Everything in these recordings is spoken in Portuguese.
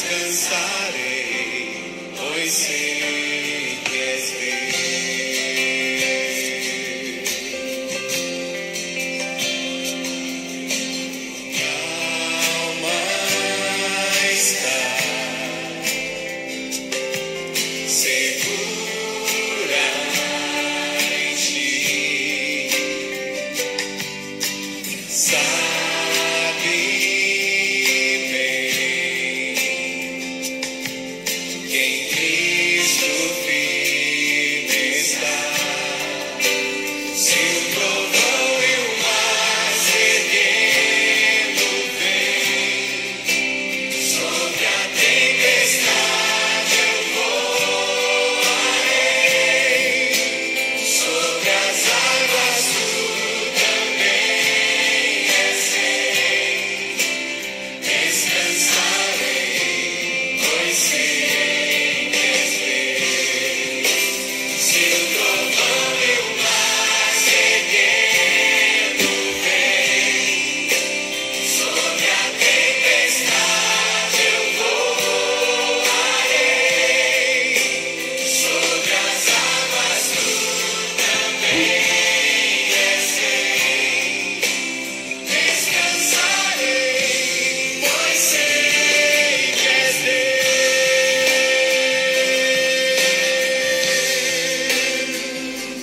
descansarei, pois sei.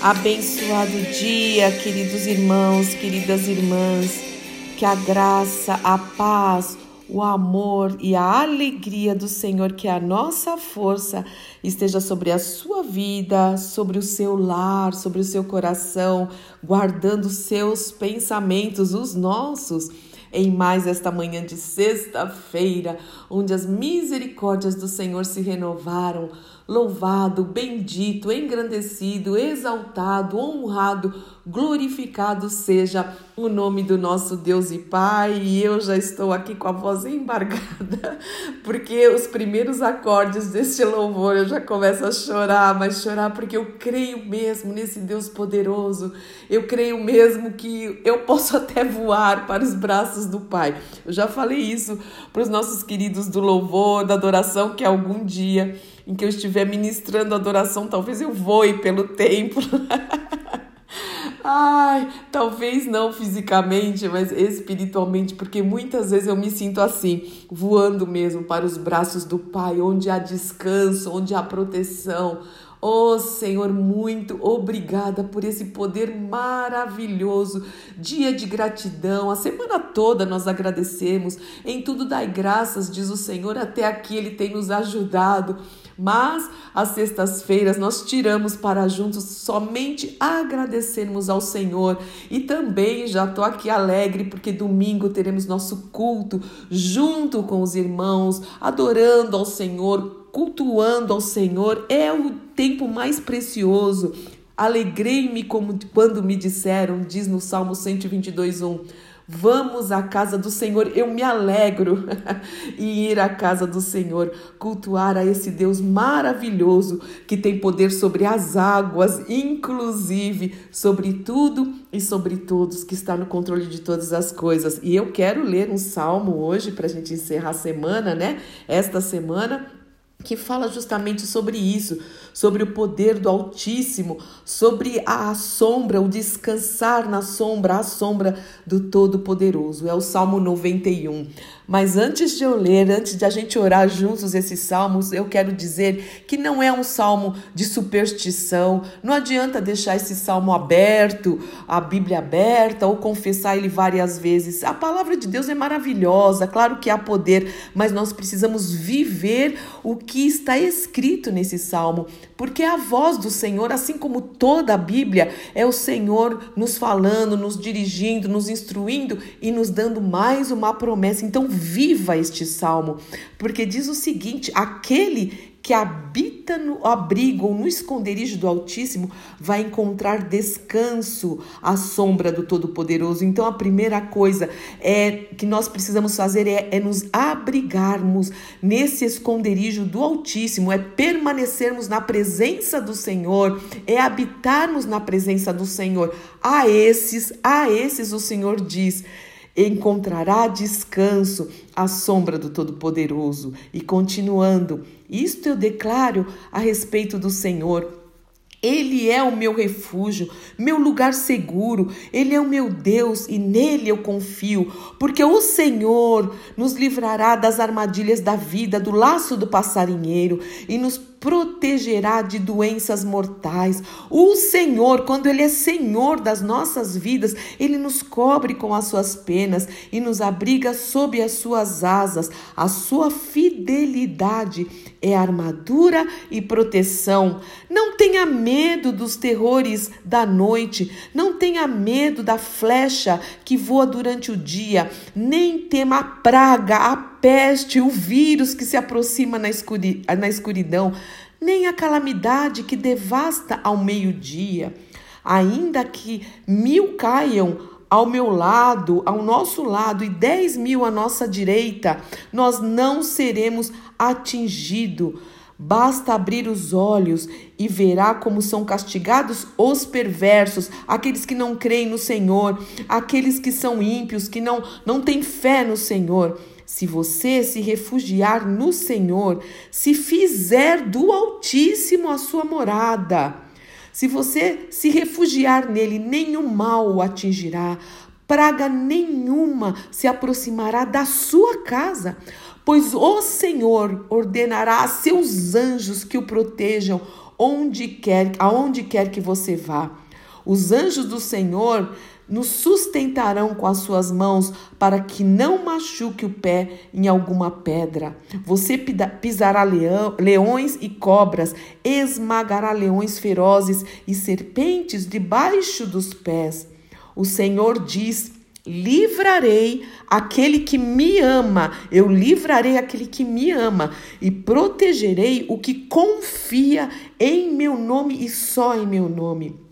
Abençoado dia, queridos irmãos, queridas irmãs. Que a graça, a paz, o amor e a alegria do Senhor, que é a nossa força, esteja sobre a sua vida, sobre o seu lar, sobre o seu coração, guardando seus pensamentos, os nossos em mais esta manhã de sexta-feira, onde as misericórdias do Senhor se renovaram Louvado, bendito, engrandecido, exaltado, honrado, glorificado seja o nome do nosso Deus e Pai. E eu já estou aqui com a voz embargada, porque os primeiros acordes deste louvor eu já começo a chorar, mas chorar porque eu creio mesmo nesse Deus poderoso. Eu creio mesmo que eu posso até voar para os braços do Pai. Eu já falei isso para os nossos queridos do louvor, da adoração, que algum dia em que eu estiver ministrando adoração, talvez eu voe pelo templo. Ai, talvez não fisicamente, mas espiritualmente, porque muitas vezes eu me sinto assim, voando mesmo para os braços do Pai, onde há descanso, onde há proteção, Oh Senhor, muito obrigada por esse poder maravilhoso. Dia de gratidão, a semana toda nós agradecemos. Em tudo dai graças, diz o Senhor, até aqui Ele tem nos ajudado. Mas às sextas-feiras nós tiramos para juntos somente agradecermos ao Senhor. E também já estou aqui alegre porque domingo teremos nosso culto junto com os irmãos, adorando ao Senhor, cultuando ao Senhor é o tempo mais precioso. Alegrei-me como quando me disseram, diz no Salmo 122, 1. Vamos à casa do Senhor, eu me alegro em ir à casa do Senhor, cultuar a esse Deus maravilhoso que tem poder sobre as águas, inclusive sobre tudo e sobre todos, que está no controle de todas as coisas. E eu quero ler um salmo hoje para a gente encerrar a semana, né? Esta semana que fala justamente sobre isso, sobre o poder do Altíssimo, sobre a sombra, o descansar na sombra, a sombra do Todo-Poderoso. É o Salmo 91. Mas antes de eu ler, antes de a gente orar juntos esses salmos, eu quero dizer que não é um salmo de superstição. Não adianta deixar esse salmo aberto, a Bíblia aberta ou confessar ele várias vezes. A palavra de Deus é maravilhosa, claro que há poder, mas nós precisamos viver o que está escrito nesse salmo, porque a voz do Senhor, assim como toda a Bíblia, é o Senhor nos falando, nos dirigindo, nos instruindo e nos dando mais uma promessa. Então, viva este salmo, porque diz o seguinte: aquele que habita no abrigo ou no esconderijo do Altíssimo vai encontrar descanso à sombra do Todo-Poderoso. Então, a primeira coisa é que nós precisamos fazer é, é nos abrigarmos nesse esconderijo do Altíssimo, é permanecermos na presença do Senhor, é habitarmos na presença do Senhor. A esses, a esses o Senhor diz encontrará descanso à sombra do Todo-Poderoso. E continuando, isto eu declaro a respeito do Senhor. Ele é o meu refúgio, meu lugar seguro, Ele é o meu Deus e nele eu confio, porque o Senhor nos livrará das armadilhas da vida, do laço do passarinheiro e nos protegerá de doenças mortais. O Senhor, quando Ele é Senhor das nossas vidas, Ele nos cobre com as suas penas e nos abriga sob as suas asas. A sua fidelidade é armadura e proteção. Não tenha medo dos terrores da noite, não tenha medo da flecha que voa durante o dia, nem tema a praga, a peste, o vírus que se aproxima na, escuri na escuridão, nem a calamidade que devasta ao meio-dia. Ainda que mil caiam ao meu lado, ao nosso lado, e dez mil à nossa direita, nós não seremos atingidos. Basta abrir os olhos e verá como são castigados os perversos, aqueles que não creem no Senhor, aqueles que são ímpios, que não, não têm fé no Senhor. Se você se refugiar no Senhor, se fizer do Altíssimo a sua morada, se você se refugiar nele, nenhum mal o atingirá, praga nenhuma se aproximará da sua casa, pois o Senhor ordenará a seus anjos que o protejam onde quer, aonde quer que você vá. Os anjos do Senhor nos sustentarão com as suas mãos para que não machuque o pé em alguma pedra. Você pisará leão, leões e cobras, esmagará leões ferozes e serpentes debaixo dos pés. O Senhor diz: livrarei aquele que me ama, eu livrarei aquele que me ama e protegerei o que confia em meu nome e só em meu nome.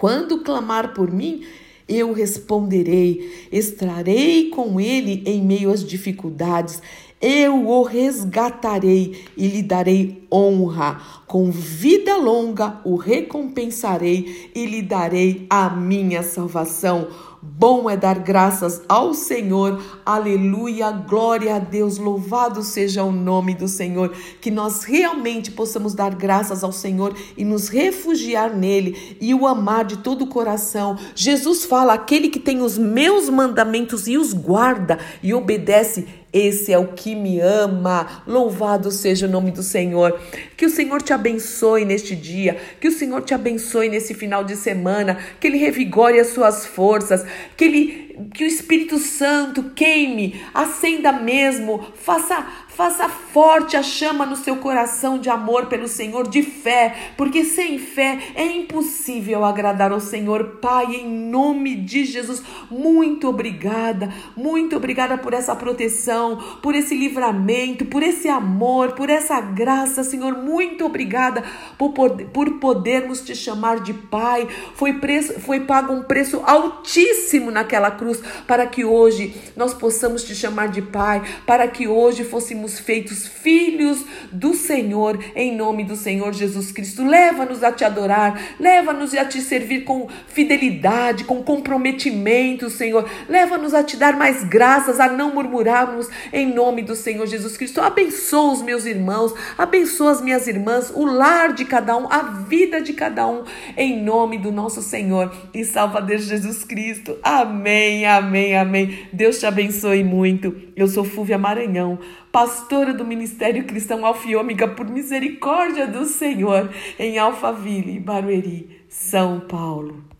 Quando clamar por mim, eu responderei, extrarei com ele em meio às dificuldades, eu o resgatarei e lhe darei honra. Com vida longa o recompensarei e lhe darei a minha salvação. Bom é dar graças ao Senhor. Aleluia, glória a Deus. Louvado seja o nome do Senhor. Que nós realmente possamos dar graças ao Senhor e nos refugiar nele e o amar de todo o coração. Jesus fala: aquele que tem os meus mandamentos e os guarda e obedece, esse é o que me ama. Louvado seja o nome do Senhor. Que o Senhor te abençoe neste dia. Que o Senhor te abençoe nesse final de semana. Que Ele revigore as suas forças. Que Ele que o Espírito Santo queime, acenda mesmo, faça, faça forte a chama no seu coração de amor pelo Senhor, de fé, porque sem fé é impossível agradar ao Senhor. Pai, em nome de Jesus, muito obrigada, muito obrigada por essa proteção, por esse livramento, por esse amor, por essa graça, Senhor. Muito obrigada por, por podermos te chamar de Pai. Foi, preço, foi pago um preço altíssimo naquela cruz, para que hoje nós possamos te chamar de Pai, para que hoje fôssemos feitos filhos do Senhor, em nome do Senhor Jesus Cristo. Leva-nos a te adorar, leva-nos a te servir com fidelidade, com comprometimento, Senhor. Leva-nos a te dar mais graças, a não murmurarmos, em nome do Senhor Jesus Cristo. Abençoa os meus irmãos, abençoa as minhas irmãs, o lar de cada um, a vida de cada um, em nome do nosso Senhor e Salvador Jesus Cristo. Amém. Amém, amém, Deus te abençoe muito. Eu sou Fúvia Maranhão, pastora do Ministério Cristão Alfiômica por misericórdia do Senhor, em Alphaville, Barueri, São Paulo.